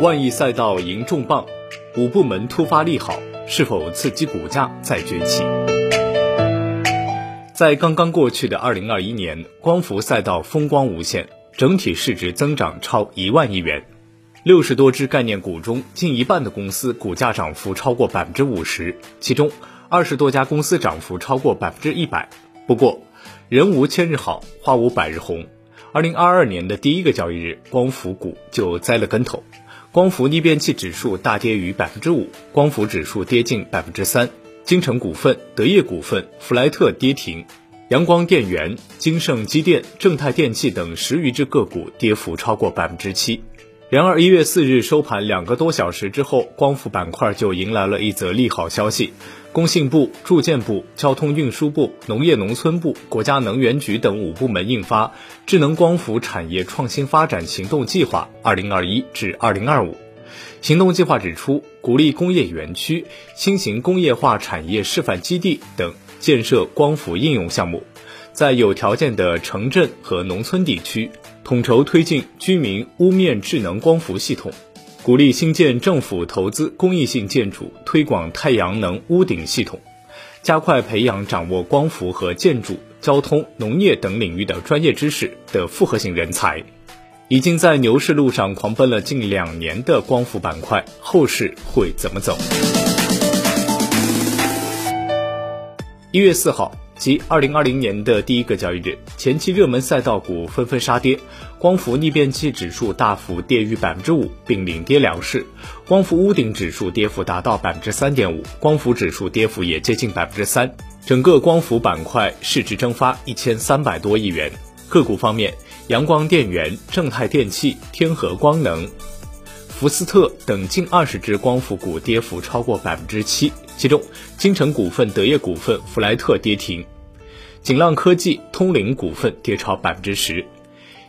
万亿赛道迎重磅，五部门突发利好，是否刺激股价再崛起？在刚刚过去的二零二一年，光伏赛道风光无限，整体市值增长超一万亿元。六十多只概念股中，近一半的公司股价涨幅超过百分之五十，其中二十多家公司涨幅超过百分之一百。不过，人无千日好，花无百日红。二零二二年的第一个交易日，光伏股就栽了跟头，光伏逆变器指数大跌逾百分之五，光伏指数跌近百分之三。金城股份、德业股份、弗莱特跌停，阳光电源、金盛机电、正泰电器等十余只个股跌幅超过百分之七。然而，一月四日收盘两个多小时之后，光伏板块就迎来了一则利好消息：工信部、住建部、交通运输部、农业农村部、国家能源局等五部门印发《智能光伏产业创新发展行动计划（二零二一至二零二五）》。行动计划指出，鼓励工业园区、新型工业化产业示范基地等建设光伏应用项目，在有条件的城镇和农村地区，统筹推进居民屋面智能光伏系统，鼓励新建政府投资公益性建筑，推广太阳能屋顶系统，加快培养掌握光伏和建筑、交通、农业等领域的专业知识的复合型人才。已经在牛市路上狂奔了近两年的光伏板块，后市会怎么走？一月四号，即二零二零年的第一个交易日，前期热门赛道股纷纷杀跌，光伏逆变器指数大幅跌逾百分之五，并领跌两市；光伏屋顶指数跌幅达到百分之三点五，光伏指数跌幅也接近百分之三，整个光伏板块市值蒸发一千三百多亿元。个股方面。阳光电源、正泰电器、天合光能、福斯特等近二十只光伏股跌幅超过百分之七，其中金城股份、德业股份、弗莱特跌停，锦浪科技、通灵股份跌超百分之十。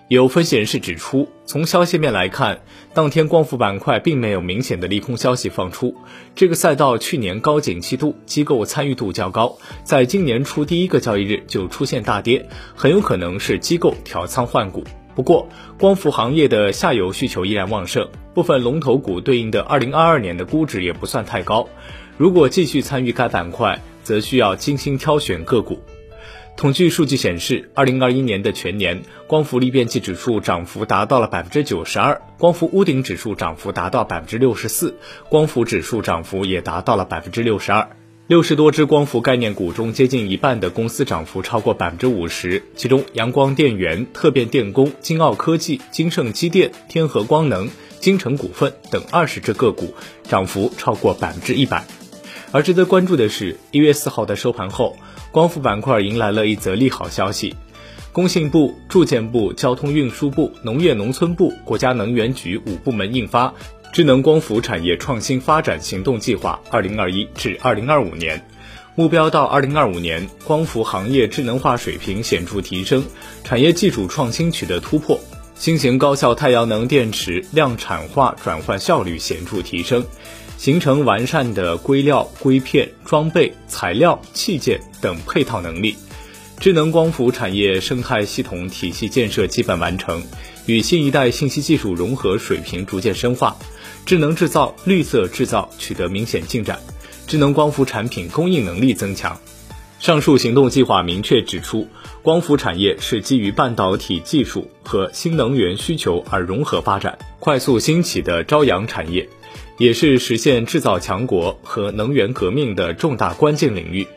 有分析人士指出，从消息面来看，当天光伏板块并没有明显的利空消息放出。这个赛道去年高景气度、机构参与度较高，在今年初第一个交易日就出现大跌，很有可能是机构调仓换股。不过，光伏行业的下游需求依然旺盛，部分龙头股对应的2022年的估值也不算太高。如果继续参与该板块，则需要精心挑选个股。统计数据显示，二零二一年的全年光伏逆变器指数涨幅达到了百分之九十二，光伏屋顶指数涨幅达到百分之六十四，光伏指数涨幅也达到了百分之六十二。六十多只光伏概念股中，接近一半的公司涨幅超过百分之五十，其中阳光电源、特变电工、金奥科技、金盛机电、天合光能、金城股份等二十只个股涨幅超过百分之一百。而值得关注的是，一月四号的收盘后，光伏板块迎来了一则利好消息：工信部、住建部、交通运输部、农业农村部、国家能源局五部门印发《智能光伏产业创新发展行动计划（二零二一至二零二五年）》，目标到二零二五年，光伏行业智能化水平显著提升，产业技术创新取得突破，新型高效太阳能电池量产化转换效率显著提升。形成完善的硅料、硅片、装备、材料、器件等配套能力，智能光伏产业生态系统体系建设基本完成，与新一代信息技术融合水平逐渐深化，智能制造、绿色制造取得明显进展，智能光伏产品供应能力增强。上述行动计划明确指出，光伏产业是基于半导体技术和新能源需求而融合发展、快速兴起的朝阳产业。也是实现制造强国和能源革命的重大关键领域。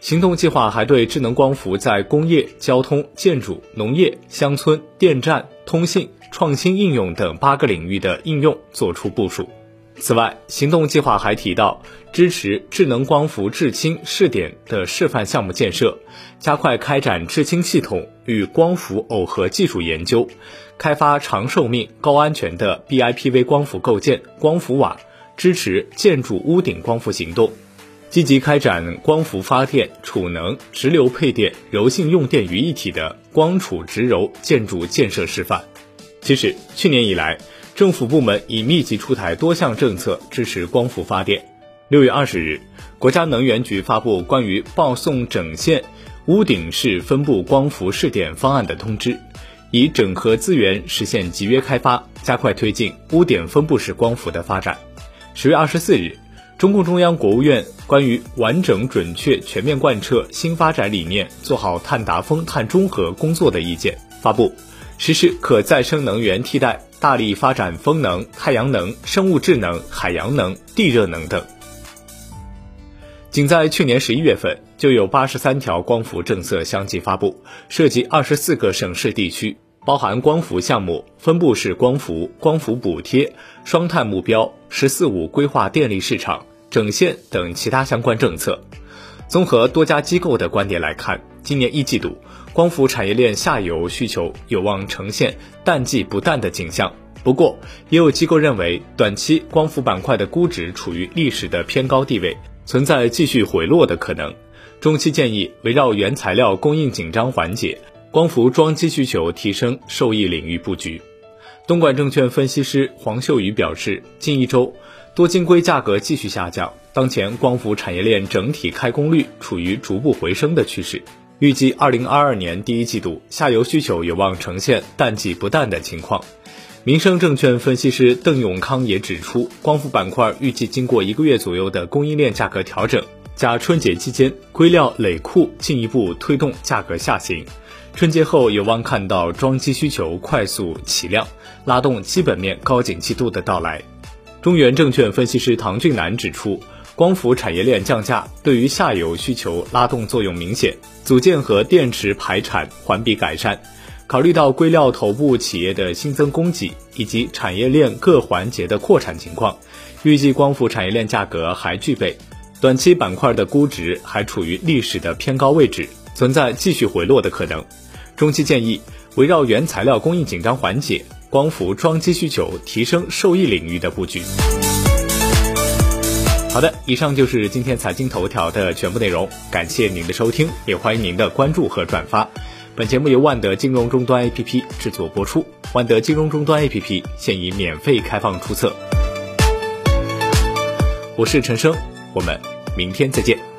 行动计划还对智能光伏在工业、交通、建筑、农业、乡村、电站、通信、创新应用等八个领域的应用作出部署。此外，行动计划还提到，支持智能光伏制氢试点的示范项目建设，加快开展制氢系统与光伏耦合技术研究，开发长寿命、高安全的 BIPV 光伏构件、光伏瓦，支持建筑屋顶光伏行动，积极开展光伏发电、储能、直流配电、柔性用电于一体的光储直柔建筑建设示范。其实，去年以来，政府部门已密集出台多项政策支持光伏发电。六月二十日，国家能源局发布关于报送整线屋顶式分布光伏试点方案的通知，以整合资源实现集约开发，加快推进屋顶分布式光伏的发展。十月二十四日，中共中央、国务院关于完整、准确、全面贯彻新发展理念，做好碳达峰、碳中和工作的意见发布，实施可再生能源替代，大力发展风能、太阳能、生物智能、海洋能、地热能等。仅在去年十一月份，就有八十三条光伏政策相继发布，涉及二十四个省市地区，包含光伏项目、分布式光伏、光伏补贴、双碳目标、“十四五”规划电力市场整线等其他相关政策。综合多家机构的观点来看，今年一季度光伏产业链下游需求有望呈现淡季不淡的景象。不过，也有机构认为，短期光伏板块的估值处于历史的偏高地位。存在继续回落的可能，中期建议围绕原材料供应紧张缓解、光伏装机需求提升受益领域布局。东莞证券分析师黄秀宇表示，近一周多晶硅价格继续下降，当前光伏产业链整体开工率处于逐步回升的趋势，预计二零二二年第一季度下游需求有望呈现淡季不淡的情况。民生证券分析师邓永康也指出，光伏板块预计经过一个月左右的供应链价格调整，加春节期间硅料累库进一步推动价格下行，春节后有望看到装机需求快速起量，拉动基本面高景气度的到来。中原证券分析师唐俊南指出，光伏产业链降价对于下游需求拉动作用明显，组件和电池排产环比改善。考虑到硅料头部企业的新增供给以及产业链各环节的扩产情况，预计光伏产业链价格还具备短期板块的估值还处于历史的偏高位置，存在继续回落的可能。中期建议围绕原材料供应紧张缓解、光伏装机需求提升受益领域的布局。好的，以上就是今天财经头条的全部内容，感谢您的收听，也欢迎您的关注和转发。本节目由万德金融终端 APP 制作播出，万德金融终端 APP 现已免费开放注册。我是陈生，我们明天再见。